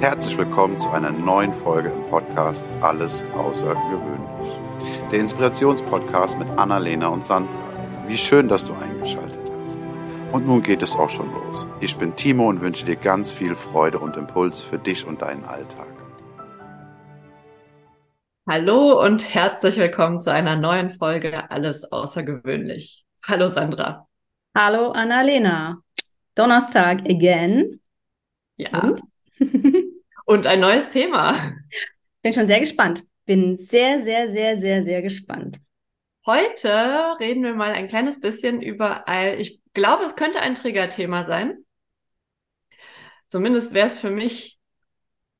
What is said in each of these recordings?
Herzlich willkommen zu einer neuen Folge im Podcast Alles Außergewöhnlich. Der Inspirationspodcast mit Annalena und Sandra. Wie schön, dass du eingeschaltet hast. Und nun geht es auch schon los. Ich bin Timo und wünsche dir ganz viel Freude und Impuls für dich und deinen Alltag. Hallo und herzlich willkommen zu einer neuen Folge Alles Außergewöhnlich. Hallo Sandra. Hallo Annalena. Donnerstag again. Ja. Und? und ein neues Thema. Bin schon sehr gespannt. Bin sehr, sehr, sehr, sehr, sehr gespannt. Heute reden wir mal ein kleines bisschen über, ein, ich glaube, es könnte ein Triggerthema sein. Zumindest wäre es für mich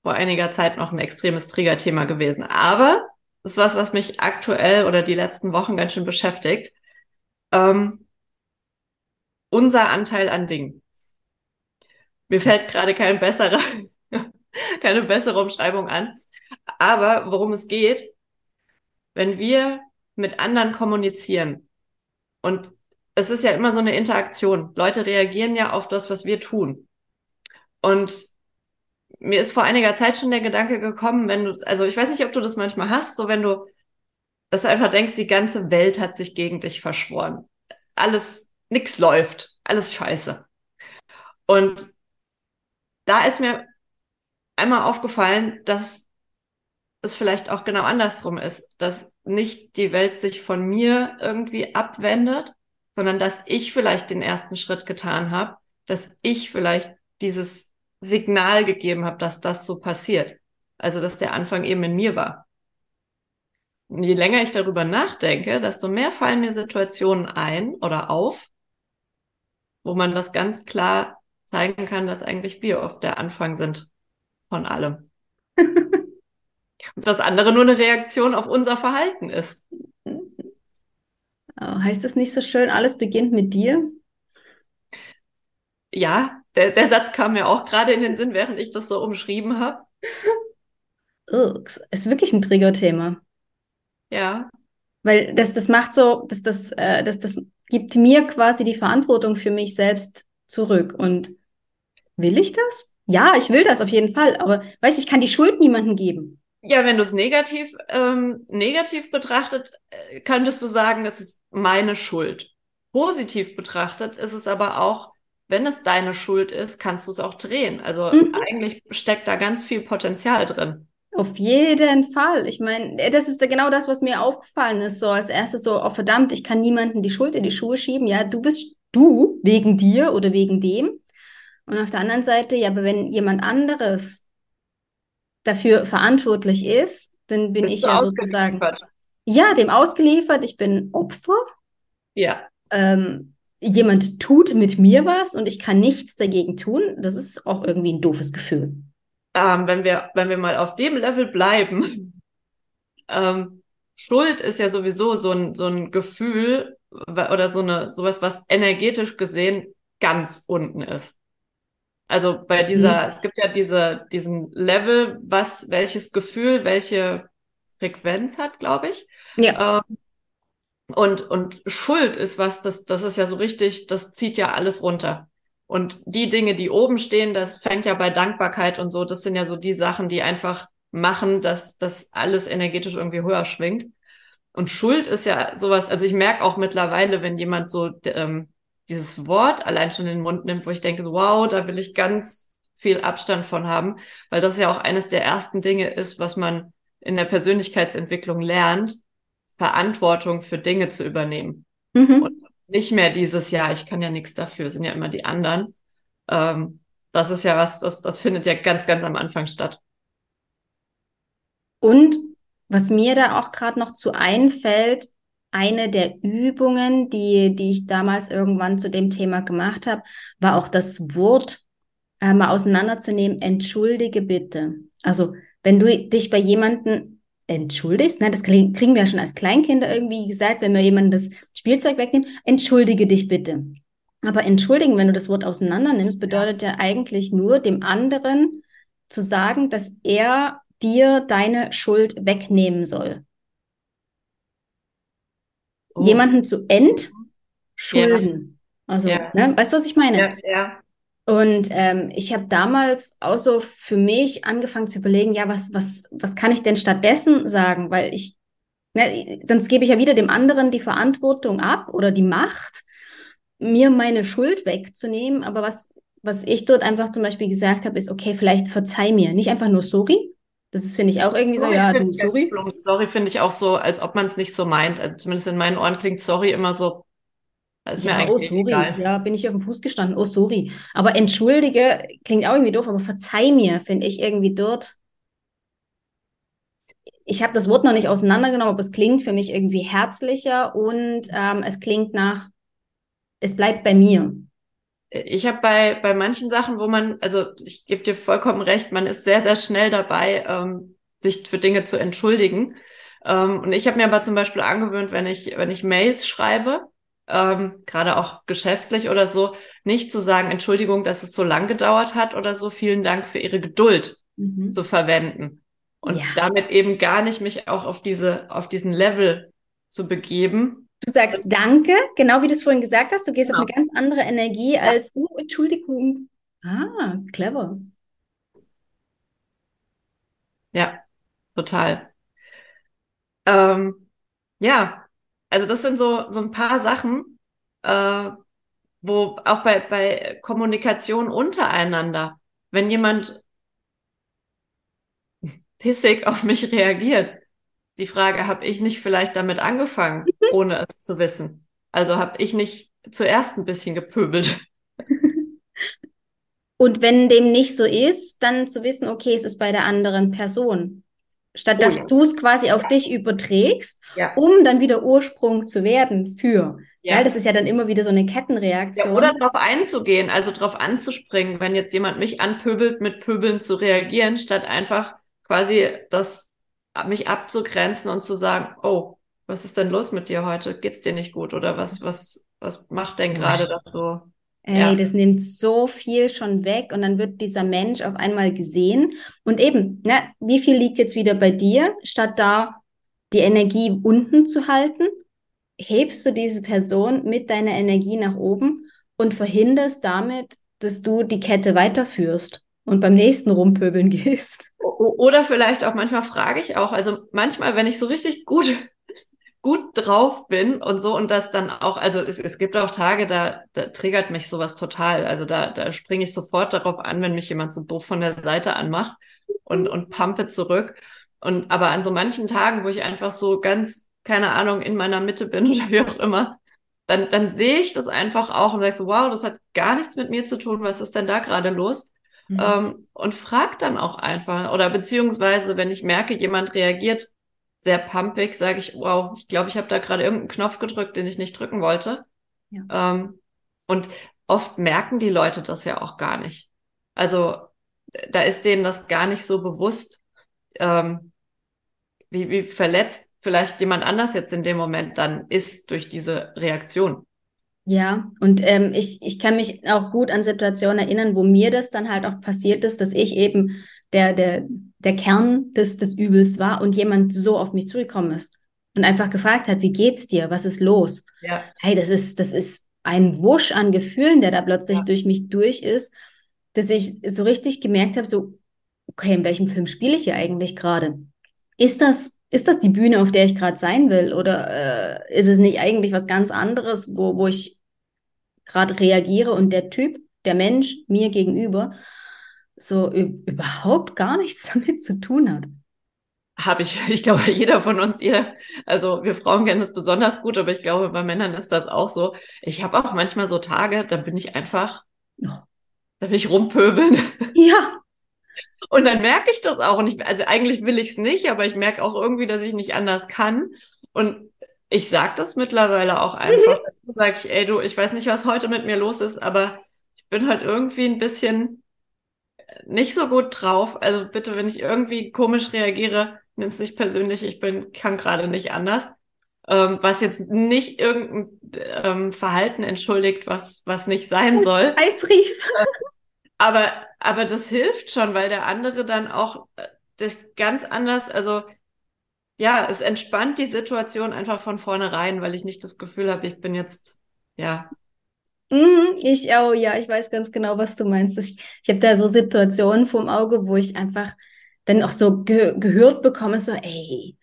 vor einiger Zeit noch ein extremes Triggerthema gewesen. Aber es ist was, was mich aktuell oder die letzten Wochen ganz schön beschäftigt. Ähm, unser Anteil an Dingen. Mir fällt gerade kein besserer, keine bessere Umschreibung an. Aber worum es geht, wenn wir mit anderen kommunizieren und es ist ja immer so eine Interaktion. Leute reagieren ja auf das, was wir tun. Und mir ist vor einiger Zeit schon der Gedanke gekommen, wenn du, also ich weiß nicht, ob du das manchmal hast, so wenn du, dass du einfach denkst, die ganze Welt hat sich gegen dich verschworen. Alles, nix läuft, alles scheiße. Und da ist mir einmal aufgefallen, dass es vielleicht auch genau andersrum ist, dass nicht die Welt sich von mir irgendwie abwendet, sondern dass ich vielleicht den ersten Schritt getan habe, dass ich vielleicht dieses Signal gegeben habe, dass das so passiert. Also dass der Anfang eben in mir war. Und je länger ich darüber nachdenke, desto mehr fallen mir Situationen ein oder auf, wo man das ganz klar zeigen kann, dass eigentlich wir oft der Anfang sind von allem. Und das andere nur eine Reaktion auf unser Verhalten ist. Oh, heißt das nicht so schön, alles beginnt mit dir? Ja, der, der Satz kam mir auch gerade in den Sinn, während ich das so umschrieben habe. Oh, ist wirklich ein Triggerthema. Ja. Weil das, das macht so, das, das, äh, das, das gibt mir quasi die Verantwortung für mich selbst zurück. Und will ich das? Ja, ich will das auf jeden Fall. Aber weißt ich kann die Schuld niemandem geben. Ja, wenn du es negativ, ähm, negativ betrachtet, äh, könntest du sagen, es ist meine Schuld. Positiv betrachtet ist es aber auch, wenn es deine Schuld ist, kannst du es auch drehen. Also mhm. eigentlich steckt da ganz viel Potenzial drin. Auf jeden Fall. Ich meine, äh, das ist genau das, was mir aufgefallen ist. So als erstes so, oh verdammt, ich kann niemanden die Schuld in die Schuhe schieben. Ja, du bist du wegen dir oder wegen dem. Und auf der anderen Seite, ja, aber wenn jemand anderes dafür verantwortlich ist, dann bin Bist ich ja sozusagen ja dem ausgeliefert. Ich bin Opfer. Ja. Ähm, jemand tut mit mir was und ich kann nichts dagegen tun. Das ist auch irgendwie ein doofes Gefühl. Ähm, wenn wir wenn wir mal auf dem Level bleiben, ähm, Schuld ist ja sowieso so ein so ein Gefühl oder so eine sowas, was energetisch gesehen ganz unten ist. Also bei dieser, mhm. es gibt ja diese, diesen Level, was, welches Gefühl, welche Frequenz hat, glaube ich. Ja. Ähm, und, und Schuld ist was, das, das ist ja so richtig, das zieht ja alles runter. Und die Dinge, die oben stehen, das fängt ja bei Dankbarkeit und so, das sind ja so die Sachen, die einfach machen, dass das alles energetisch irgendwie höher schwingt. Und Schuld ist ja sowas, also ich merke auch mittlerweile, wenn jemand so ähm, dieses Wort allein schon in den Mund nimmt, wo ich denke, wow, da will ich ganz viel Abstand von haben, weil das ja auch eines der ersten Dinge ist, was man in der Persönlichkeitsentwicklung lernt, Verantwortung für Dinge zu übernehmen. Mhm. Und nicht mehr dieses, ja, ich kann ja nichts dafür, sind ja immer die anderen. Ähm, das ist ja was, das, das findet ja ganz, ganz am Anfang statt. Und was mir da auch gerade noch zu einfällt, eine der Übungen, die, die ich damals irgendwann zu dem Thema gemacht habe, war auch das Wort äh, mal auseinanderzunehmen, entschuldige bitte. Also wenn du dich bei jemandem entschuldigst, ne, das kriegen wir ja schon als Kleinkinder irgendwie gesagt, wenn wir jemandem das Spielzeug wegnehmen, entschuldige dich bitte. Aber entschuldigen, wenn du das Wort auseinander nimmst, bedeutet ja eigentlich nur dem anderen zu sagen, dass er dir deine Schuld wegnehmen soll oh. jemanden zu entschulden. Ja. Also, ja. Ne? weißt du, was ich meine? Ja. Und ähm, ich habe damals auch so für mich angefangen zu überlegen, ja, was, was, was kann ich denn stattdessen sagen? Weil ich, ne, sonst gebe ich ja wieder dem anderen die Verantwortung ab oder die Macht, mir meine Schuld wegzunehmen. Aber was, was ich dort einfach zum Beispiel gesagt habe, ist, okay, vielleicht verzeih mir. Nicht einfach nur sorry. Das ist, finde ich, auch irgendwie sorry so, ja, du, sorry. Sorry finde ich auch so, als ob man es nicht so meint. Also zumindest in meinen Ohren klingt sorry immer so, ist ja, mir oh, sorry. Egal. Ja, bin ich auf dem Fuß gestanden. Oh, sorry. Aber entschuldige klingt auch irgendwie doof, aber verzeih mir, finde ich irgendwie dort. Ich habe das Wort noch nicht auseinandergenommen, aber es klingt für mich irgendwie herzlicher und ähm, es klingt nach, es bleibt bei mir. Ich habe bei, bei manchen Sachen, wo man, also ich gebe dir vollkommen recht, man ist sehr, sehr schnell dabei, ähm, sich für Dinge zu entschuldigen. Ähm, und ich habe mir aber zum Beispiel angewöhnt, wenn ich, wenn ich Mails schreibe, ähm, gerade auch geschäftlich oder so, nicht zu sagen, Entschuldigung, dass es so lang gedauert hat oder so, vielen Dank für Ihre Geduld mhm. zu verwenden. Und ja. damit eben gar nicht mich auch auf diese, auf diesen Level zu begeben. Du sagst Danke, genau wie du es vorhin gesagt hast, du gehst genau. auf eine ganz andere Energie ja. als, oh, Entschuldigung. Ah, clever. Ja, total. Ähm, ja, also das sind so, so ein paar Sachen, äh, wo auch bei, bei Kommunikation untereinander, wenn jemand pissig auf mich reagiert, die Frage, habe ich nicht vielleicht damit angefangen, ohne es zu wissen? Also habe ich nicht zuerst ein bisschen gepöbelt. Und wenn dem nicht so ist, dann zu wissen, okay, es ist bei der anderen Person statt dass oh, ja. du es quasi auf ja. dich überträgst, ja. um dann wieder Ursprung zu werden für. Ja. das ist ja dann immer wieder so eine Kettenreaktion. oder darauf einzugehen, also darauf anzuspringen, wenn jetzt jemand mich anpöbelt, mit Pöbeln zu reagieren, statt einfach quasi das mich abzugrenzen und zu sagen, oh, was ist denn los mit dir heute? Geht's dir nicht gut? Oder was, was, was macht denn gerade das so? Ey, ja. das nimmt so viel schon weg und dann wird dieser Mensch auf einmal gesehen. Und eben, ne, wie viel liegt jetzt wieder bei dir, statt da die Energie unten zu halten, hebst du diese Person mit deiner Energie nach oben und verhinderst damit, dass du die Kette weiterführst und beim nächsten rumpöbeln gehst. Oder vielleicht auch manchmal frage ich auch, also manchmal, wenn ich so richtig gut gut drauf bin und so und das dann auch, also es, es gibt auch Tage, da, da triggert mich sowas total. Also da, da springe ich sofort darauf an, wenn mich jemand so doof von der Seite anmacht und, und pumpe zurück. Und aber an so manchen Tagen, wo ich einfach so ganz, keine Ahnung, in meiner Mitte bin oder wie auch immer, dann, dann sehe ich das einfach auch und sage so, wow, das hat gar nichts mit mir zu tun, was ist denn da gerade los? Mhm. Ähm, und frag dann auch einfach. Oder beziehungsweise, wenn ich merke, jemand reagiert sehr pumpig, sage ich, wow, ich glaube, ich habe da gerade irgendeinen Knopf gedrückt, den ich nicht drücken wollte. Ja. Ähm, und oft merken die Leute das ja auch gar nicht. Also da ist denen das gar nicht so bewusst, ähm, wie, wie verletzt vielleicht jemand anders jetzt in dem Moment dann ist durch diese Reaktion. Ja, und ähm, ich, ich kann mich auch gut an Situationen erinnern, wo mir das dann halt auch passiert ist, dass ich eben der, der, der Kern des, des Übels war und jemand so auf mich zugekommen ist und einfach gefragt hat, wie geht's dir? Was ist los? Ja. Hey, das ist, das ist ein Wusch an Gefühlen, der da plötzlich ja. durch mich durch ist, dass ich so richtig gemerkt habe, so, okay, in welchem Film spiele ich hier eigentlich gerade? Ist das, ist das die Bühne, auf der ich gerade sein will? Oder äh, ist es nicht eigentlich was ganz anderes, wo, wo ich gerade reagiere und der Typ, der Mensch mir gegenüber so überhaupt gar nichts damit zu tun hat. Habe ich, ich glaube, jeder von uns, ihr, also wir Frauen kennen das besonders gut, aber ich glaube, bei Männern ist das auch so. Ich habe auch manchmal so Tage, da bin ich einfach, da will ich rumpöbeln. Ja. Und dann merke ich das auch. Und ich, also eigentlich will ich es nicht, aber ich merke auch irgendwie, dass ich nicht anders kann. Und ich sage das mittlerweile auch einfach. Mhm. Sag ich, ey du, ich weiß nicht, was heute mit mir los ist, aber ich bin halt irgendwie ein bisschen nicht so gut drauf. Also bitte, wenn ich irgendwie komisch reagiere, nimm es nicht persönlich. Ich bin, kann gerade nicht anders. Ähm, was jetzt nicht irgendein ähm, Verhalten entschuldigt, was, was nicht sein soll. Ein Brief. aber, aber das hilft schon, weil der andere dann auch äh, ganz anders, also ja, es entspannt die Situation einfach von vornherein, weil ich nicht das Gefühl habe, ich bin jetzt, ja, Mhm, ich auch, ja, ich weiß ganz genau, was du meinst. Ich, ich habe da so Situationen vorm Auge, wo ich einfach dann auch so ge gehört bekomme, so, ey,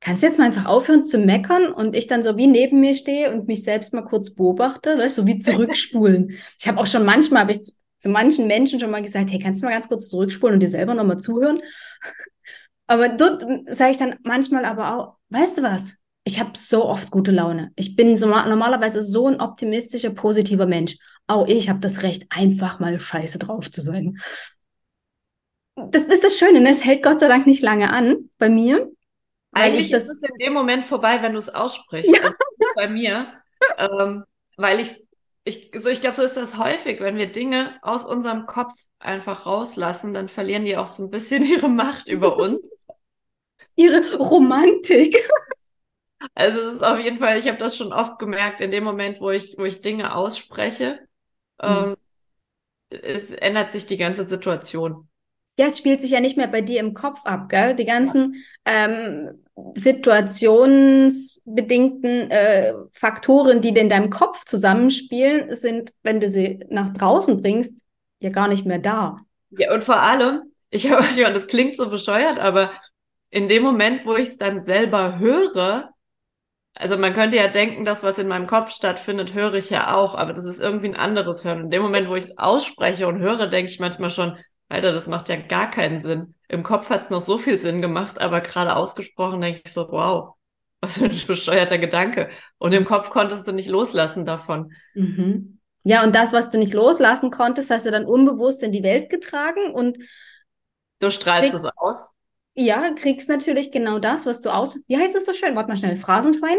kannst du jetzt mal einfach aufhören zu meckern und ich dann so wie neben mir stehe und mich selbst mal kurz beobachte, weißt du, so wie zurückspulen. ich habe auch schon manchmal, habe ich zu, manchen Menschen schon mal gesagt, hey, kannst du mal ganz kurz zurückspulen und dir selber nochmal zuhören? aber dort sage ich dann manchmal aber auch, weißt du was? Ich habe so oft gute Laune. Ich bin so, normalerweise so ein optimistischer, positiver Mensch. Auch ich habe das Recht, einfach mal scheiße drauf zu sein. Das ist das Schöne, ne? es hält Gott sei Dank nicht lange an bei mir. Eigentlich das, ist es in dem Moment vorbei, wenn du es aussprichst. Ja. Also bei mir. Ähm, weil ich, ich, so, ich glaube, so ist das häufig, wenn wir Dinge aus unserem Kopf einfach rauslassen, dann verlieren die auch so ein bisschen ihre Macht über uns. ihre Romantik. Also es ist auf jeden Fall, ich habe das schon oft gemerkt, in dem Moment, wo ich, wo ich Dinge ausspreche, mhm. ähm, es ändert sich die ganze Situation. Ja, es spielt sich ja nicht mehr bei dir im Kopf ab, gell? Die ganzen ja. ähm, situationsbedingten äh, Faktoren, die in deinem Kopf zusammenspielen, sind, wenn du sie nach draußen bringst, ja gar nicht mehr da. Ja, und vor allem, ich habe, das klingt so bescheuert, aber in dem Moment, wo ich es dann selber höre, also man könnte ja denken, das, was in meinem Kopf stattfindet, höre ich ja auch, aber das ist irgendwie ein anderes Hören. In dem Moment, wo ich es ausspreche und höre, denke ich manchmal schon, Alter, das macht ja gar keinen Sinn. Im Kopf hat es noch so viel Sinn gemacht, aber gerade ausgesprochen denke ich so, wow, was für ein bescheuerter Gedanke. Und im Kopf konntest du nicht loslassen davon. Mhm. Ja, und das, was du nicht loslassen konntest, hast du dann unbewusst in die Welt getragen und du strahlst es aus. Ja, kriegst natürlich genau das, was du aus. Wie heißt es so schön? Warte mal schnell. Phrasenschwein.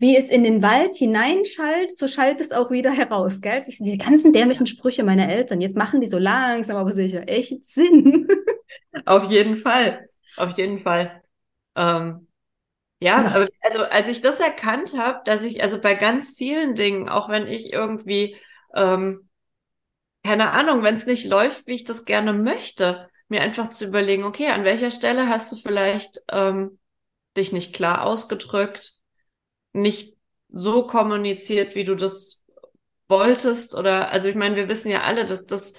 Wie es in den Wald hineinschallt, so schallt es auch wieder heraus, gell? Diese ganzen dämlichen Sprüche meiner Eltern, jetzt machen die so langsam, aber sicher echt Sinn. Auf jeden Fall. Auf jeden Fall. Ähm, ja, ja, aber also als ich das erkannt habe, dass ich also bei ganz vielen Dingen, auch wenn ich irgendwie, ähm, keine Ahnung, wenn es nicht läuft, wie ich das gerne möchte, mir einfach zu überlegen, okay, an welcher Stelle hast du vielleicht ähm, dich nicht klar ausgedrückt, nicht so kommuniziert, wie du das wolltest oder also ich meine, wir wissen ja alle, dass das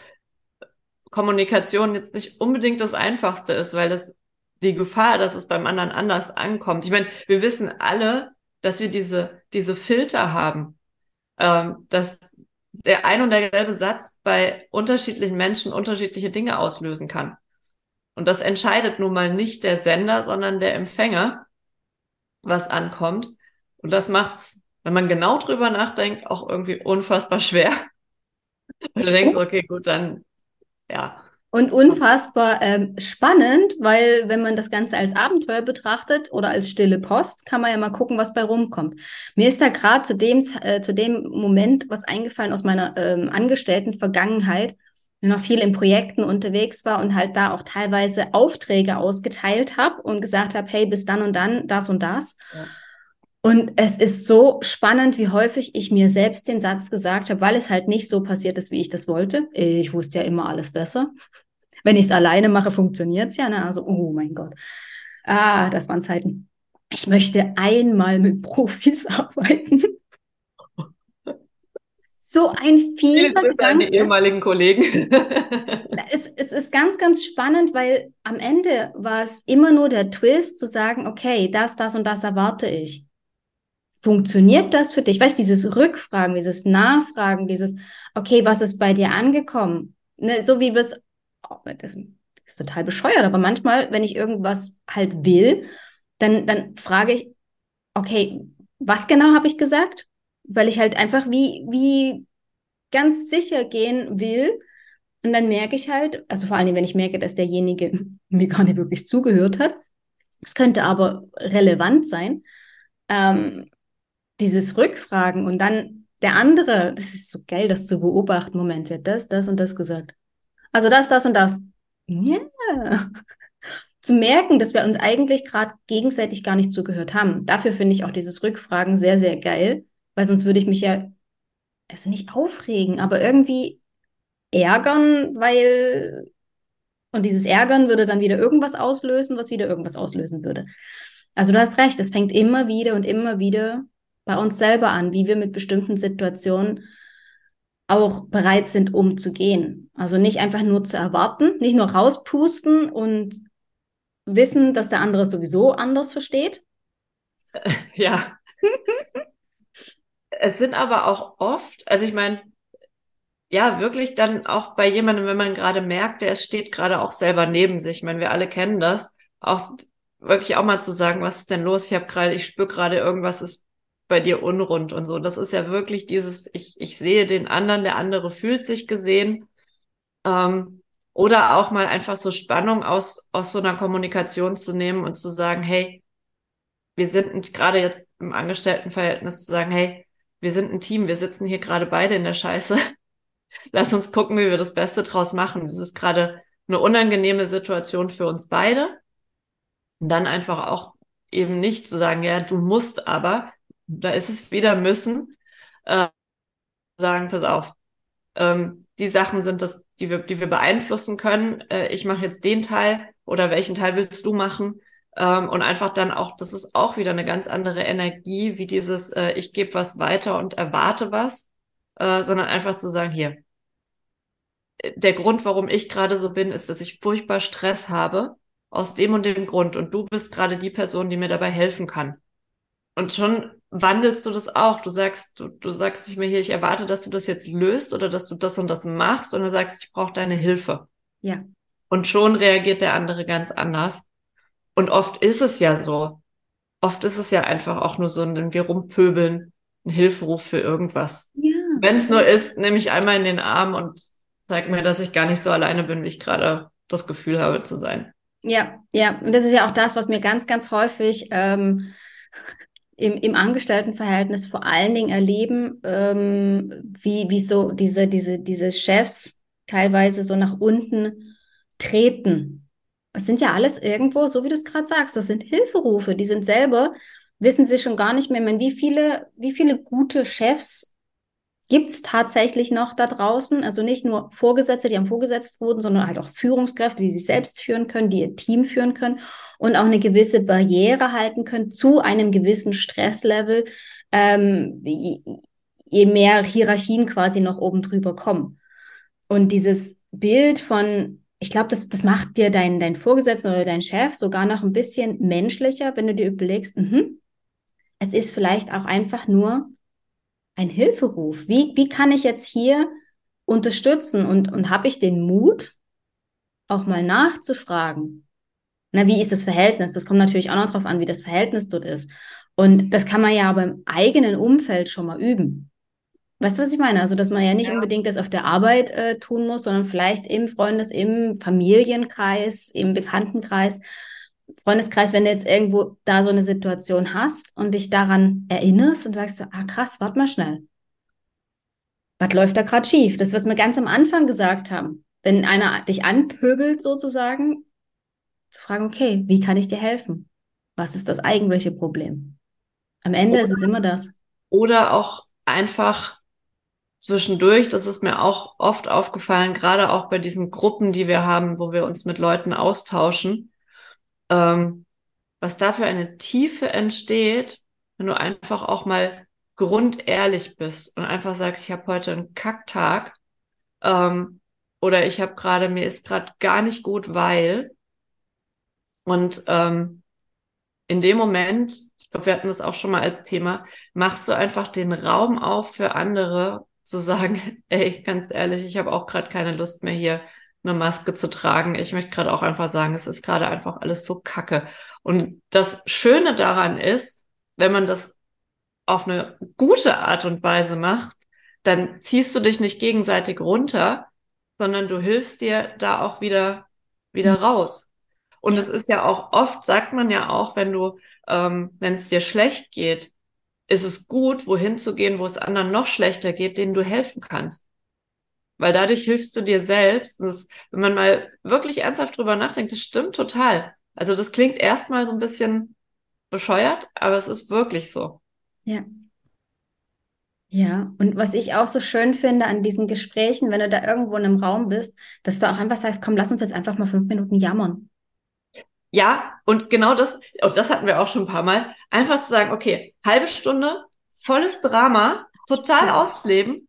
Kommunikation jetzt nicht unbedingt das Einfachste ist, weil das die Gefahr, dass es beim anderen anders ankommt. Ich meine, wir wissen alle, dass wir diese diese Filter haben, ähm, dass der ein und derselbe Satz bei unterschiedlichen Menschen unterschiedliche Dinge auslösen kann. Und das entscheidet nun mal nicht der Sender, sondern der Empfänger, was ankommt. Und das macht's, wenn man genau drüber nachdenkt, auch irgendwie unfassbar schwer. Weil du denkst, okay, gut, dann, ja. Und unfassbar ähm, spannend, weil wenn man das Ganze als Abenteuer betrachtet oder als stille Post, kann man ja mal gucken, was bei rumkommt. Mir ist da gerade zu dem, äh, zu dem Moment was eingefallen aus meiner ähm, angestellten Vergangenheit, noch viel in Projekten unterwegs war und halt da auch teilweise Aufträge ausgeteilt habe und gesagt habe, hey, bis dann und dann das und das. Ja. Und es ist so spannend, wie häufig ich mir selbst den Satz gesagt habe, weil es halt nicht so passiert ist, wie ich das wollte. Ich wusste ja immer alles besser. Wenn ich es alleine mache, funktioniert es ja. Ne? Also, oh mein Gott. Ah, das waren Zeiten. Ich möchte einmal mit Profis arbeiten so ein fieser Gedanke. die ehemaligen Kollegen. es, es ist ganz, ganz spannend, weil am Ende war es immer nur der Twist zu sagen, okay, das, das und das erwarte ich. Funktioniert das für dich? Weißt du, dieses Rückfragen, dieses Nachfragen, dieses, okay, was ist bei dir angekommen? Ne, so wie wir es, oh, das ist total bescheuert, aber manchmal, wenn ich irgendwas halt will, dann, dann frage ich, okay, was genau habe ich gesagt? weil ich halt einfach wie, wie ganz sicher gehen will. Und dann merke ich halt, also vor allem, wenn ich merke, dass derjenige mir gar nicht wirklich zugehört hat, es könnte aber relevant sein, ähm, dieses Rückfragen und dann der andere, das ist so geil, das zu beobachten. Moment, sie hat das, das und das gesagt. Also das, das und das. Ja. Zu merken, dass wir uns eigentlich gerade gegenseitig gar nicht zugehört haben. Dafür finde ich auch dieses Rückfragen sehr, sehr geil, weil sonst würde ich mich ja, also nicht aufregen, aber irgendwie ärgern, weil, und dieses Ärgern würde dann wieder irgendwas auslösen, was wieder irgendwas auslösen würde. Also du hast recht, es fängt immer wieder und immer wieder bei uns selber an, wie wir mit bestimmten Situationen auch bereit sind, umzugehen. Also nicht einfach nur zu erwarten, nicht nur rauspusten und wissen, dass der andere es sowieso anders versteht. Ja. es sind aber auch oft, also ich meine, ja, wirklich dann auch bei jemandem, wenn man gerade merkt, der steht gerade auch selber neben sich. Ich meine, wir alle kennen das. Auch wirklich auch mal zu sagen, was ist denn los? Ich habe gerade, ich spüre gerade irgendwas ist bei dir unrund und so. Das ist ja wirklich dieses, ich, ich sehe den anderen, der andere fühlt sich gesehen. Ähm, oder auch mal einfach so Spannung aus, aus so einer Kommunikation zu nehmen und zu sagen, hey, wir sind gerade jetzt im Angestelltenverhältnis zu sagen, hey, wir sind ein Team, wir sitzen hier gerade beide in der Scheiße. Lass uns gucken, wie wir das Beste draus machen. Das ist gerade eine unangenehme Situation für uns beide. Und dann einfach auch eben nicht zu sagen, ja, du musst aber, da ist es wieder müssen, äh, sagen, pass auf, ähm, die Sachen sind das, die wir, die wir beeinflussen können. Äh, ich mache jetzt den Teil oder welchen Teil willst du machen? Ähm, und einfach dann auch, das ist auch wieder eine ganz andere Energie, wie dieses, äh, ich gebe was weiter und erwarte was, äh, sondern einfach zu sagen, hier, der Grund, warum ich gerade so bin, ist, dass ich furchtbar Stress habe, aus dem und dem Grund. Und du bist gerade die Person, die mir dabei helfen kann. Und schon wandelst du das auch. Du sagst, du, du sagst nicht mehr hier, ich erwarte, dass du das jetzt löst oder dass du das und das machst, und du sagst, ich brauche deine Hilfe. Ja. Und schon reagiert der andere ganz anders. Und oft ist es ja so. Oft ist es ja einfach auch nur so ein wir rumpöbeln, ein Hilferuf für irgendwas. Ja. Wenn es nur ist, nehme ich einmal in den Arm und zeig mir, dass ich gar nicht so alleine bin, wie ich gerade das Gefühl habe zu sein. Ja, ja. Und das ist ja auch das, was mir ganz, ganz häufig ähm, im, im Angestelltenverhältnis vor allen Dingen erleben, ähm, wie, wie so diese, diese, diese Chefs teilweise so nach unten treten. Es sind ja alles irgendwo, so wie du es gerade sagst, das sind Hilferufe, die sind selber, wissen sie schon gar nicht mehr, meine, wie viele, wie viele gute Chefs gibt es tatsächlich noch da draußen. Also nicht nur Vorgesetzte, die am vorgesetzt wurden, sondern halt auch Führungskräfte, die sich selbst führen können, die ihr Team führen können und auch eine gewisse Barriere halten können zu einem gewissen Stresslevel, ähm, je mehr Hierarchien quasi noch oben drüber kommen. Und dieses Bild von, ich glaube, das, das macht dir dein, dein Vorgesetzter oder dein Chef sogar noch ein bisschen menschlicher, wenn du dir überlegst, mh, es ist vielleicht auch einfach nur ein Hilferuf. Wie, wie kann ich jetzt hier unterstützen und, und habe ich den Mut, auch mal nachzufragen? Na, wie ist das Verhältnis? Das kommt natürlich auch noch darauf an, wie das Verhältnis dort ist. Und das kann man ja beim eigenen Umfeld schon mal üben. Weißt du, was ich meine? Also, dass man ja nicht ja. unbedingt das auf der Arbeit äh, tun muss, sondern vielleicht im Freundes-, im Familienkreis, im Bekanntenkreis Freundeskreis, wenn du jetzt irgendwo da so eine Situation hast und dich daran erinnerst und sagst, ah krass, warte mal schnell. Was läuft da gerade schief? Das, was wir ganz am Anfang gesagt haben. Wenn einer dich anpöbelt sozusagen, zu fragen, okay, wie kann ich dir helfen? Was ist das eigentliche Problem? Am Ende oder, ist es immer das. Oder auch einfach zwischendurch, das ist mir auch oft aufgefallen, gerade auch bei diesen Gruppen, die wir haben, wo wir uns mit Leuten austauschen, ähm, was da für eine Tiefe entsteht, wenn du einfach auch mal grundehrlich bist und einfach sagst, ich habe heute einen Kacktag ähm, oder ich habe gerade, mir ist gerade gar nicht gut, weil. Und ähm, in dem Moment, ich glaube, wir hatten das auch schon mal als Thema, machst du einfach den Raum auf für andere zu sagen, ey, ganz ehrlich, ich habe auch gerade keine Lust mehr hier eine Maske zu tragen. Ich möchte gerade auch einfach sagen, es ist gerade einfach alles so kacke. Und das Schöne daran ist, wenn man das auf eine gute Art und Weise macht, dann ziehst du dich nicht gegenseitig runter, sondern du hilfst dir da auch wieder, wieder mhm. raus. Und es ist ja auch oft, sagt man ja auch, wenn du, ähm, wenn es dir schlecht geht, ist es gut, wohin zu gehen, wo es anderen noch schlechter geht, denen du helfen kannst weil dadurch hilfst du dir selbst. Das, wenn man mal wirklich ernsthaft drüber nachdenkt, das stimmt total. Also das klingt erstmal so ein bisschen bescheuert, aber es ist wirklich so. Ja. Ja, und was ich auch so schön finde an diesen Gesprächen, wenn du da irgendwo in einem Raum bist, dass du auch einfach sagst, komm, lass uns jetzt einfach mal fünf Minuten jammern. Ja, und genau das, und das hatten wir auch schon ein paar Mal, einfach zu sagen, okay, halbe Stunde, volles Drama, total ausleben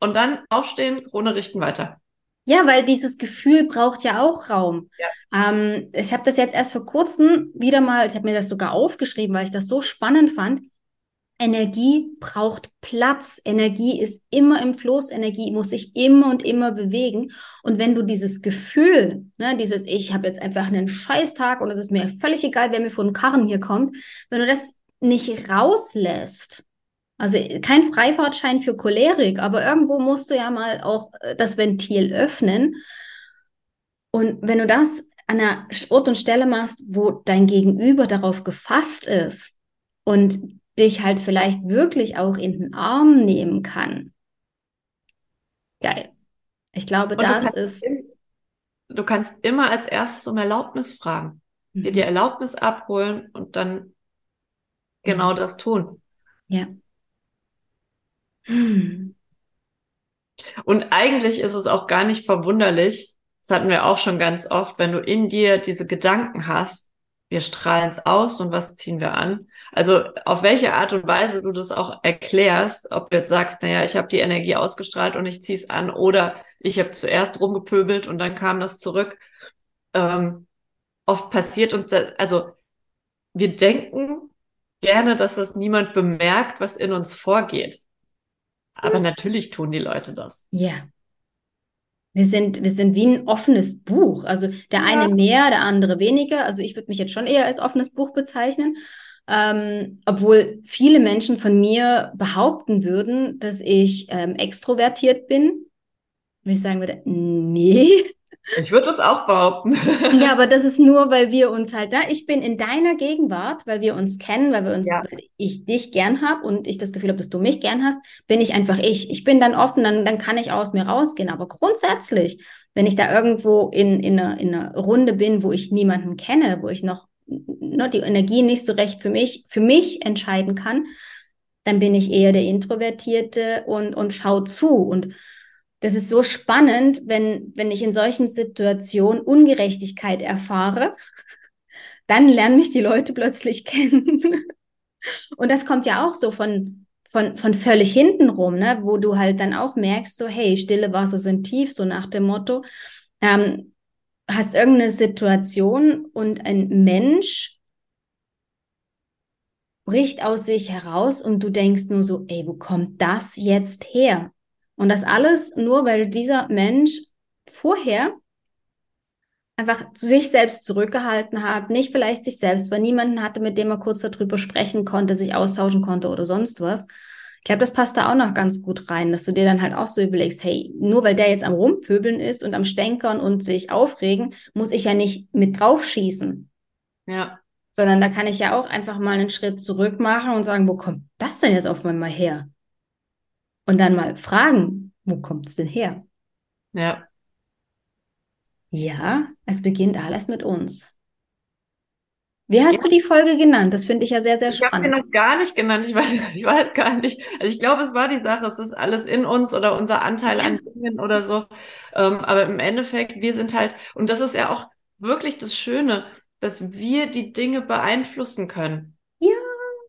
und dann aufstehen, Krone richten weiter. Ja, weil dieses Gefühl braucht ja auch Raum. Ja. Ähm, ich habe das jetzt erst vor kurzem wieder mal, ich habe mir das sogar aufgeschrieben, weil ich das so spannend fand. Energie braucht Platz. Energie ist immer im Fluss. Energie muss sich immer und immer bewegen. Und wenn du dieses Gefühl, ne, dieses Ich habe jetzt einfach einen Scheißtag und es ist mir völlig egal, wer mir vor den Karren hier kommt, wenn du das nicht rauslässt, also kein Freifahrtschein für Cholerik, aber irgendwo musst du ja mal auch äh, das Ventil öffnen. Und wenn du das an einer Ort und Stelle machst, wo dein Gegenüber darauf gefasst ist und dich halt vielleicht wirklich auch in den Arm nehmen kann. Geil. Ich glaube, und das ist. du kannst immer als erstes um Erlaubnis fragen, mhm. dir die Erlaubnis abholen und dann genau mhm. das tun. Ja. Und eigentlich ist es auch gar nicht verwunderlich, das hatten wir auch schon ganz oft, wenn du in dir diese Gedanken hast, wir strahlen es aus und was ziehen wir an? Also auf welche Art und Weise du das auch erklärst, ob du jetzt sagst, naja, ich habe die Energie ausgestrahlt und ich ziehe es an oder ich habe zuerst rumgepöbelt und dann kam das zurück. Ähm, oft passiert uns, also wir denken gerne, dass das niemand bemerkt, was in uns vorgeht. Aber natürlich tun die Leute das. Ja. Wir sind, wir sind wie ein offenes Buch. Also der eine ja. mehr, der andere weniger. Also ich würde mich jetzt schon eher als offenes Buch bezeichnen. Ähm, obwohl viele Menschen von mir behaupten würden, dass ich ähm, extrovertiert bin. Und ich sagen würde, nee, ich würde das auch behaupten. ja, aber das ist nur, weil wir uns halt da, ich bin in deiner Gegenwart, weil wir uns kennen, weil wir uns, ja. weil ich dich gern habe und ich das Gefühl habe, dass du mich gern hast, bin ich einfach ich. Ich bin dann offen, dann, dann kann ich aus mir rausgehen. Aber grundsätzlich, wenn ich da irgendwo in, in, einer, in einer Runde bin, wo ich niemanden kenne, wo ich noch ne, die Energie nicht so recht für mich, für mich entscheiden kann, dann bin ich eher der Introvertierte und, und schau zu und das ist so spannend, wenn, wenn ich in solchen Situationen Ungerechtigkeit erfahre, dann lernen mich die Leute plötzlich kennen. Und das kommt ja auch so von, von, von völlig hinten rum, ne? wo du halt dann auch merkst, so, hey, stille Wasser sind tief, so nach dem Motto. Ähm, hast irgendeine Situation und ein Mensch bricht aus sich heraus und du denkst nur so, ey, wo kommt das jetzt her? Und das alles nur, weil dieser Mensch vorher einfach sich selbst zurückgehalten hat, nicht vielleicht sich selbst, weil niemanden hatte, mit dem er kurz darüber sprechen konnte, sich austauschen konnte oder sonst was. Ich glaube, das passt da auch noch ganz gut rein, dass du dir dann halt auch so überlegst, hey, nur weil der jetzt am Rumpöbeln ist und am Stänkern und sich aufregen, muss ich ja nicht mit draufschießen. Ja. Sondern da kann ich ja auch einfach mal einen Schritt zurück machen und sagen, wo kommt das denn jetzt auf einmal her? Und dann mal fragen, wo kommt es denn her? Ja. Ja, es beginnt alles mit uns. Wie hast ja. du die Folge genannt? Das finde ich ja sehr, sehr spannend. Ich habe sie noch gar nicht genannt. Ich weiß, ich weiß gar nicht. Also ich glaube, es war die Sache, es ist alles in uns oder unser Anteil an Dingen oder so. Ähm, aber im Endeffekt, wir sind halt, und das ist ja auch wirklich das Schöne, dass wir die Dinge beeinflussen können. Ja.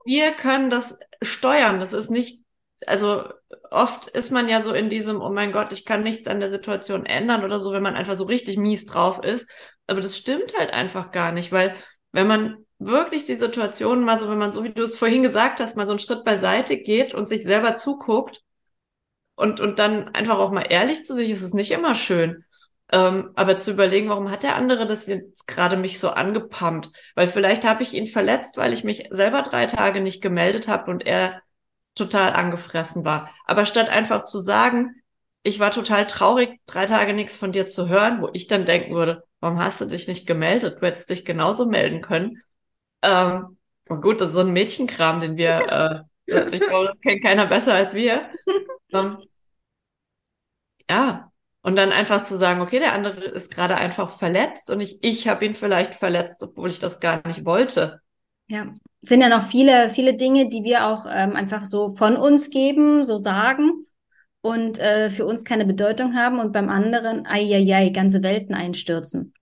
Wir können das steuern. Das ist nicht also oft ist man ja so in diesem, oh mein Gott, ich kann nichts an der Situation ändern oder so, wenn man einfach so richtig mies drauf ist. Aber das stimmt halt einfach gar nicht, weil wenn man wirklich die Situation mal so, wenn man so, wie du es vorhin gesagt hast, mal so einen Schritt beiseite geht und sich selber zuguckt und, und dann einfach auch mal ehrlich zu sich ist, ist nicht immer schön. Ähm, aber zu überlegen, warum hat der andere das jetzt gerade mich so angepumpt? Weil vielleicht habe ich ihn verletzt, weil ich mich selber drei Tage nicht gemeldet habe und er total angefressen war. Aber statt einfach zu sagen, ich war total traurig, drei Tage nichts von dir zu hören, wo ich dann denken würde, warum hast du dich nicht gemeldet? Du hättest dich genauso melden können. Ähm, gut, das ist so ein Mädchenkram, den wir, äh, ich glaube, das kennt keiner besser als wir. Ähm, ja, und dann einfach zu sagen, okay, der andere ist gerade einfach verletzt und ich, ich habe ihn vielleicht verletzt, obwohl ich das gar nicht wollte. Ja, sind ja noch viele, viele Dinge, die wir auch ähm, einfach so von uns geben, so sagen und äh, für uns keine Bedeutung haben und beim anderen, ai, ganze Welten einstürzen.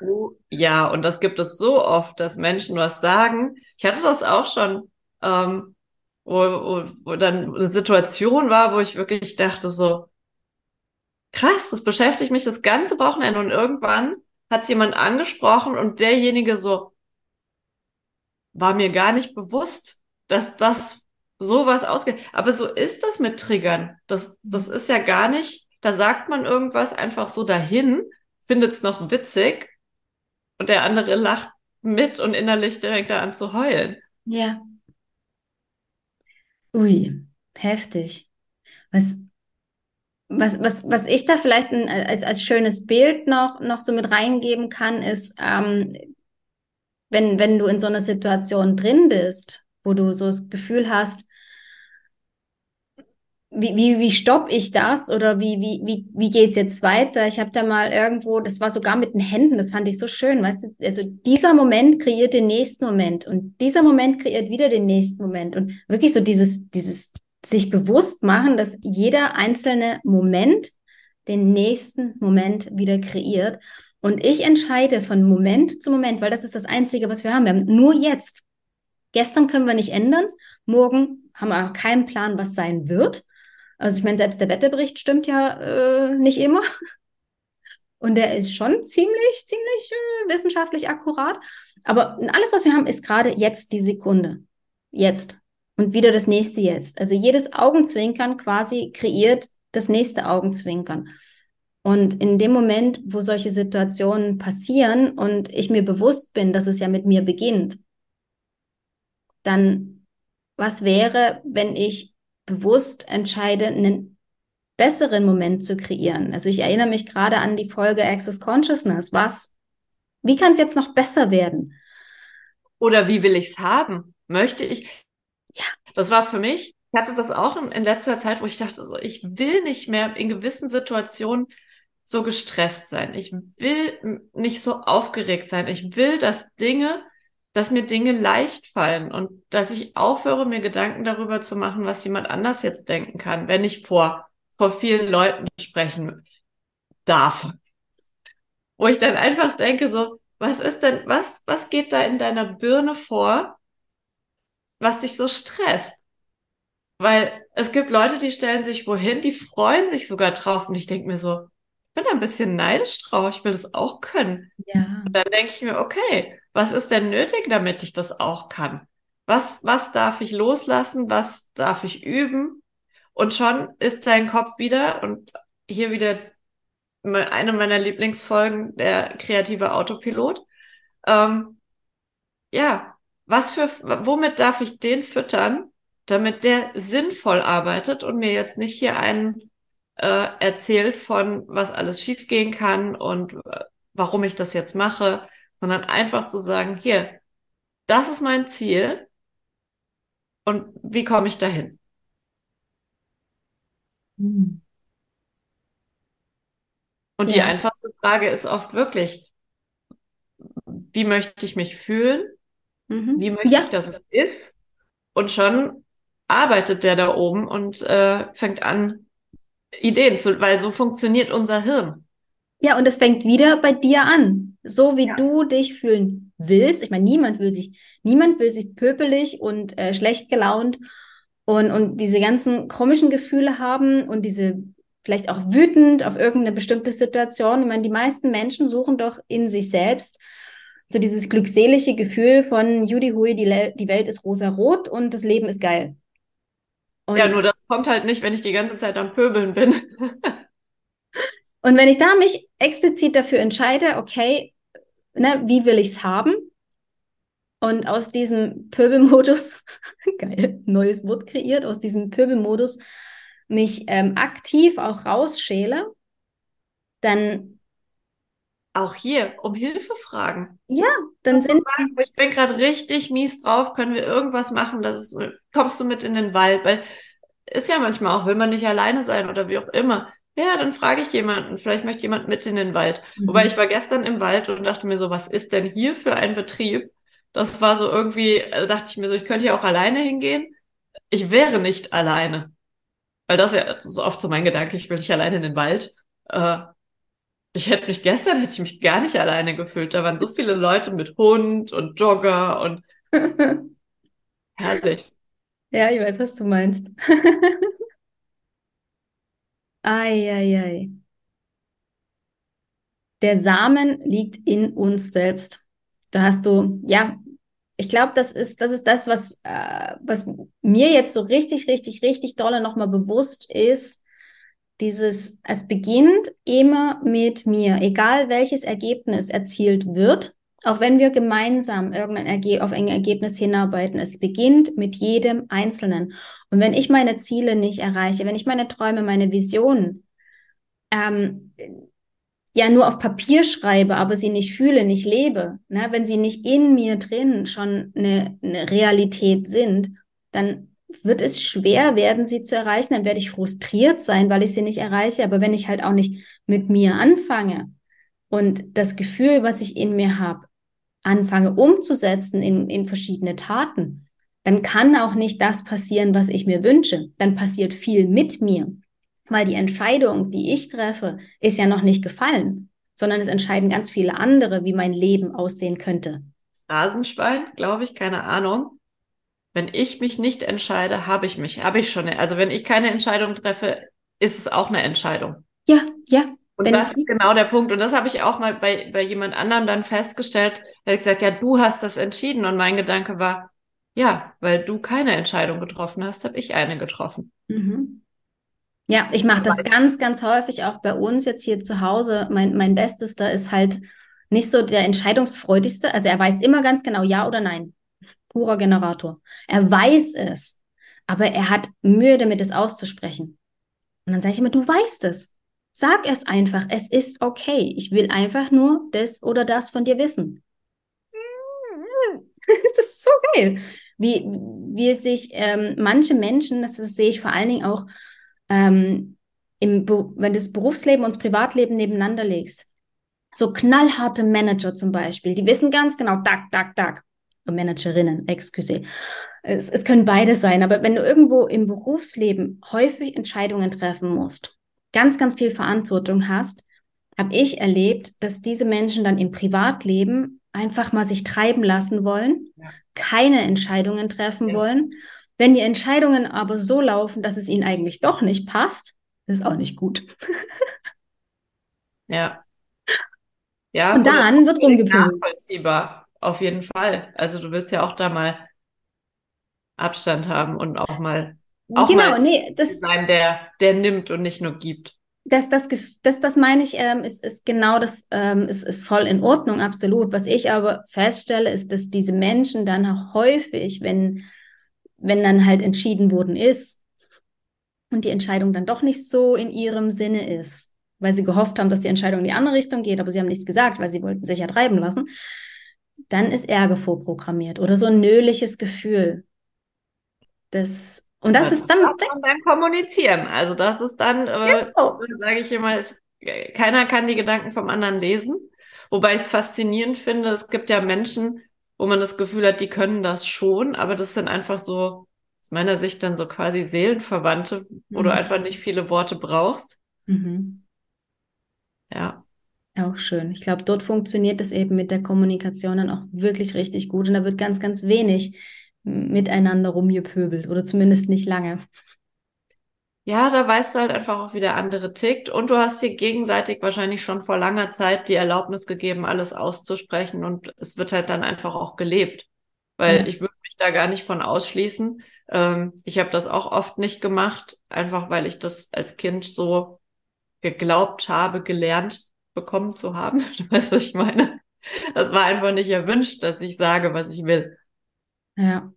Oh, ja, und das gibt es so oft, dass Menschen was sagen. Ich hatte das auch schon. Ähm, wo, wo, wo dann eine Situation war, wo ich wirklich dachte so, krass, das beschäftigt mich das ganze Wochenende und irgendwann hat es jemand angesprochen und derjenige so, war mir gar nicht bewusst, dass das sowas ausgeht. Aber so ist das mit Triggern. Das, das ist ja gar nicht, da sagt man irgendwas einfach so dahin, findet es noch witzig und der andere lacht mit und innerlich direkt da an zu heulen. Ja. Ui, heftig. Was, was, was, was ich da vielleicht als, als schönes Bild noch, noch so mit reingeben kann, ist, ähm, wenn, wenn du in so einer Situation drin bist, wo du so das Gefühl hast, wie, wie, wie stopp ich das oder wie, wie, wie, wie geht's jetzt weiter? Ich habe da mal irgendwo, das war sogar mit den Händen, das fand ich so schön, weißt du, also dieser Moment kreiert den nächsten Moment und dieser Moment kreiert wieder den nächsten Moment und wirklich so dieses, dieses sich bewusst machen, dass jeder einzelne Moment den nächsten Moment wieder kreiert. Und ich entscheide von Moment zu Moment, weil das ist das Einzige, was wir haben. Wir haben nur jetzt. Gestern können wir nicht ändern. Morgen haben wir auch keinen Plan, was sein wird. Also ich meine, selbst der Wetterbericht stimmt ja äh, nicht immer. Und der ist schon ziemlich, ziemlich äh, wissenschaftlich akkurat. Aber alles, was wir haben, ist gerade jetzt die Sekunde. Jetzt. Und wieder das nächste jetzt. Also jedes Augenzwinkern quasi kreiert das nächste Augenzwinkern. Und in dem Moment, wo solche Situationen passieren und ich mir bewusst bin, dass es ja mit mir beginnt, dann was wäre, wenn ich bewusst entscheide, einen besseren Moment zu kreieren? Also ich erinnere mich gerade an die Folge Access Consciousness. Was? Wie kann es jetzt noch besser werden? Oder wie will ich es haben? Möchte ich? Ja, das war für mich. Ich hatte das auch in, in letzter Zeit, wo ich dachte, so, ich will nicht mehr in gewissen Situationen so gestresst sein. Ich will nicht so aufgeregt sein. Ich will, dass Dinge dass mir Dinge leicht fallen und dass ich aufhöre, mir Gedanken darüber zu machen, was jemand anders jetzt denken kann, wenn ich vor, vor vielen Leuten sprechen darf. Wo ich dann einfach denke, so, was ist denn, was, was geht da in deiner Birne vor, was dich so stresst? Weil es gibt Leute, die stellen sich wohin, die freuen sich sogar drauf und ich denke mir so, bin da ein bisschen neidisch drauf, ich will das auch können. Ja. Und dann denke ich mir, okay, was ist denn nötig, damit ich das auch kann? Was, was darf ich loslassen? Was darf ich üben? Und schon ist dein Kopf wieder, und hier wieder eine meiner Lieblingsfolgen, der kreative Autopilot. Ähm, ja, was für, womit darf ich den füttern, damit der sinnvoll arbeitet und mir jetzt nicht hier einen äh, erzählt von, was alles schiefgehen kann und äh, warum ich das jetzt mache, sondern einfach zu sagen, hier, das ist mein Ziel und wie komme ich dahin? Hm. Und ja. die einfachste Frage ist oft wirklich, wie möchte ich mich fühlen? Mhm. Wie möchte ja. ich, dass es ist? Und schon arbeitet der da oben und äh, fängt an, Ideen zu, weil so funktioniert unser Hirn. Ja, und es fängt wieder bei dir an. So wie ja. du dich fühlen willst. Ich meine, niemand will sich, niemand will sich pöpelig und äh, schlecht gelaunt und, und diese ganzen komischen Gefühle haben und diese vielleicht auch wütend auf irgendeine bestimmte Situation. Ich meine, die meisten Menschen suchen doch in sich selbst so dieses glückselige Gefühl von Judy Hui, die, die Welt ist rosa-rot und das Leben ist geil. Und ja, nur das kommt halt nicht, wenn ich die ganze Zeit am Pöbeln bin. Und wenn ich da mich explizit dafür entscheide, okay, ne, wie will ich es haben? Und aus diesem Pöbelmodus, geil, neues Wort kreiert, aus diesem Pöbelmodus mich ähm, aktiv auch rausschäle, dann auch hier um Hilfe fragen. Ja, dann sind sagen, ich bin gerade richtig mies drauf, können wir irgendwas machen, dass es kommst du mit in den Wald, weil ist ja manchmal auch, will man nicht alleine sein oder wie auch immer. Ja, dann frage ich jemanden, vielleicht möchte jemand mit in den Wald. Mhm. Wobei ich war gestern im Wald und dachte mir so, was ist denn hier für ein Betrieb? Das war so irgendwie, also dachte ich mir so, ich könnte ja auch alleine hingehen. Ich wäre nicht alleine. Weil das ja so oft so mein Gedanke, ich will nicht alleine in den Wald. Äh, ich hätte mich gestern, hätte ich mich gar nicht alleine gefühlt. Da waren so viele Leute mit Hund und Jogger und herrlich. Ja, ich weiß, was du meinst. Ei, ei, ei. Der Samen liegt in uns selbst. Da hast du, ja, ich glaube, das ist, das ist das, was, äh, was mir jetzt so richtig, richtig, richtig dolle nochmal bewusst ist. Dieses, es beginnt immer mit mir, egal welches Ergebnis erzielt wird, auch wenn wir gemeinsam irgendein Erge auf ein Ergebnis hinarbeiten. Es beginnt mit jedem Einzelnen. Und wenn ich meine Ziele nicht erreiche, wenn ich meine Träume, meine Visionen ähm, ja nur auf Papier schreibe, aber sie nicht fühle, nicht lebe, ne? wenn sie nicht in mir drin schon eine, eine Realität sind, dann wird es schwer werden, sie zu erreichen. Dann werde ich frustriert sein, weil ich sie nicht erreiche. Aber wenn ich halt auch nicht mit mir anfange und das Gefühl, was ich in mir habe, anfange umzusetzen in, in verschiedene Taten, dann kann auch nicht das passieren, was ich mir wünsche. Dann passiert viel mit mir. Weil die Entscheidung, die ich treffe, ist ja noch nicht gefallen, sondern es entscheiden ganz viele andere, wie mein Leben aussehen könnte. Rasenschwein, glaube ich, keine Ahnung. Wenn ich mich nicht entscheide, habe ich mich, habe ich schon. Also wenn ich keine Entscheidung treffe, ist es auch eine Entscheidung. Ja, ja. Und wenn das ist genau der Punkt. Und das habe ich auch mal bei, bei jemand anderem dann festgestellt. Er hat gesagt, ja, du hast das entschieden. Und mein Gedanke war, ja, weil du keine Entscheidung getroffen hast, habe ich eine getroffen. Mhm. Ja, ich mache das ganz, ganz häufig auch bei uns jetzt hier zu Hause. Mein, mein Bestester ist halt nicht so der entscheidungsfreudigste. Also er weiß immer ganz genau ja oder nein. Purer Generator. Er weiß es, aber er hat Mühe damit, es auszusprechen. Und dann sage ich immer, du weißt es. Sag es einfach. Es ist okay. Ich will einfach nur das oder das von dir wissen. Es ist so geil. Wie, wie sich ähm, manche Menschen, das, das sehe ich vor allen Dingen auch ähm, im, wenn du das Berufsleben und das Privatleben nebeneinander legst, so knallharte Manager zum Beispiel, die wissen ganz genau, tak, tak, tak, Managerinnen, excuse. Es, es können beide sein, aber wenn du irgendwo im Berufsleben häufig Entscheidungen treffen musst, ganz, ganz viel Verantwortung hast, habe ich erlebt, dass diese Menschen dann im Privatleben einfach mal sich treiben lassen wollen, ja. keine Entscheidungen treffen ja. wollen wenn die Entscheidungen aber so laufen, dass es ihnen eigentlich doch nicht passt, ist auch nicht gut. ja. Ja, und dann wird rumgepöbelt. Nachvollziehbar, auf jeden Fall. Also du willst ja auch da mal Abstand haben und auch mal auch genau, mal nee, das sein, der, der nimmt und nicht nur gibt. Das, das, das, das meine ich, ähm, ist, ist genau das, ähm, ist, ist voll in Ordnung, absolut. Was ich aber feststelle, ist, dass diese Menschen dann auch häufig, wenn wenn dann halt entschieden worden ist und die Entscheidung dann doch nicht so in ihrem Sinne ist, weil sie gehofft haben, dass die Entscheidung in die andere Richtung geht, aber sie haben nichts gesagt, weil sie wollten sich ja treiben lassen, dann ist Ärger vorprogrammiert oder so ein nöliges Gefühl. Das, und das, das ist dann. Und dann kommunizieren. Also, das ist dann, äh, genau. sage ich immer, ist, keiner kann die Gedanken vom anderen lesen. Wobei ich es faszinierend finde, es gibt ja Menschen, wo man das Gefühl hat, die können das schon, aber das sind einfach so, aus meiner Sicht dann so quasi Seelenverwandte, wo mhm. du einfach nicht viele Worte brauchst. Mhm. Ja. Auch schön. Ich glaube, dort funktioniert es eben mit der Kommunikation dann auch wirklich richtig gut und da wird ganz, ganz wenig miteinander rumgepöbelt oder zumindest nicht lange. Ja, da weißt du halt einfach auch, wie der andere tickt. Und du hast dir gegenseitig wahrscheinlich schon vor langer Zeit die Erlaubnis gegeben, alles auszusprechen. Und es wird halt dann einfach auch gelebt. Weil ja. ich würde mich da gar nicht von ausschließen. Ähm, ich habe das auch oft nicht gemacht, einfach weil ich das als Kind so geglaubt habe, gelernt bekommen zu haben. Du weißt, was ich meine? Das war einfach nicht erwünscht, dass ich sage, was ich will. Ja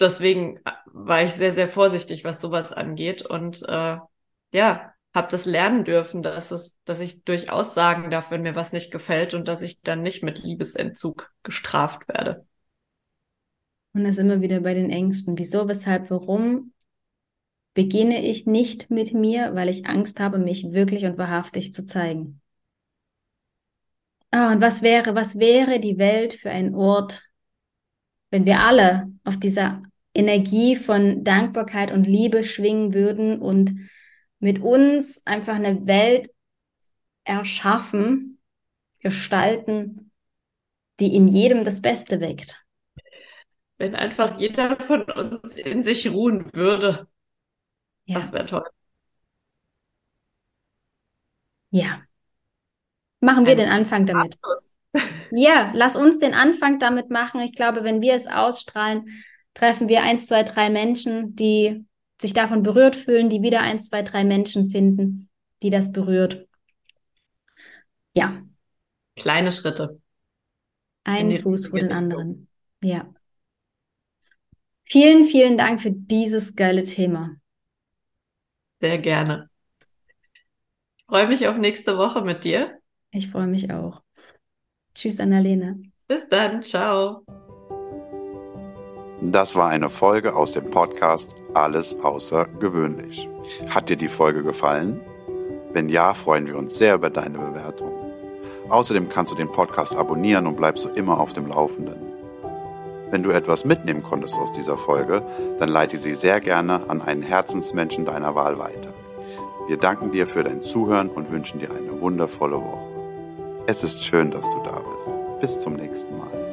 deswegen äh, war ich sehr, sehr vorsichtig, was sowas angeht. Und äh, ja, habe das lernen dürfen, dass es, dass ich durchaus sagen darf, wenn mir was nicht gefällt und dass ich dann nicht mit Liebesentzug gestraft werde. Und das immer wieder bei den Ängsten. Wieso, weshalb, warum beginne ich nicht mit mir, weil ich Angst habe, mich wirklich und wahrhaftig zu zeigen. Ah, und was wäre, was wäre die Welt für ein Ort, wenn wir alle auf dieser Energie von Dankbarkeit und Liebe schwingen würden und mit uns einfach eine Welt erschaffen, gestalten, die in jedem das Beste weckt. Wenn einfach jeder von uns in sich ruhen würde. Ja. Das wäre toll. Ja. Machen wir den Anfang damit. Abschluss. Ja, lass uns den Anfang damit machen. Ich glaube, wenn wir es ausstrahlen, treffen wir eins, zwei, drei Menschen, die sich davon berührt fühlen, die wieder eins, zwei, drei Menschen finden, die das berührt. Ja. Kleine Schritte. Ein Fuß vor den anderen. Ja. Vielen, vielen Dank für dieses geile Thema. Sehr gerne. Ich freue mich auf nächste Woche mit dir. Ich freue mich auch. Tschüss, Annalena. Bis dann. Ciao. Das war eine Folge aus dem Podcast Alles außergewöhnlich. Hat dir die Folge gefallen? Wenn ja, freuen wir uns sehr über deine Bewertung. Außerdem kannst du den Podcast abonnieren und bleibst so immer auf dem Laufenden. Wenn du etwas mitnehmen konntest aus dieser Folge, dann leite sie sehr gerne an einen Herzensmenschen deiner Wahl weiter. Wir danken dir für dein Zuhören und wünschen dir eine wundervolle Woche. Es ist schön, dass du da bist. Bis zum nächsten Mal.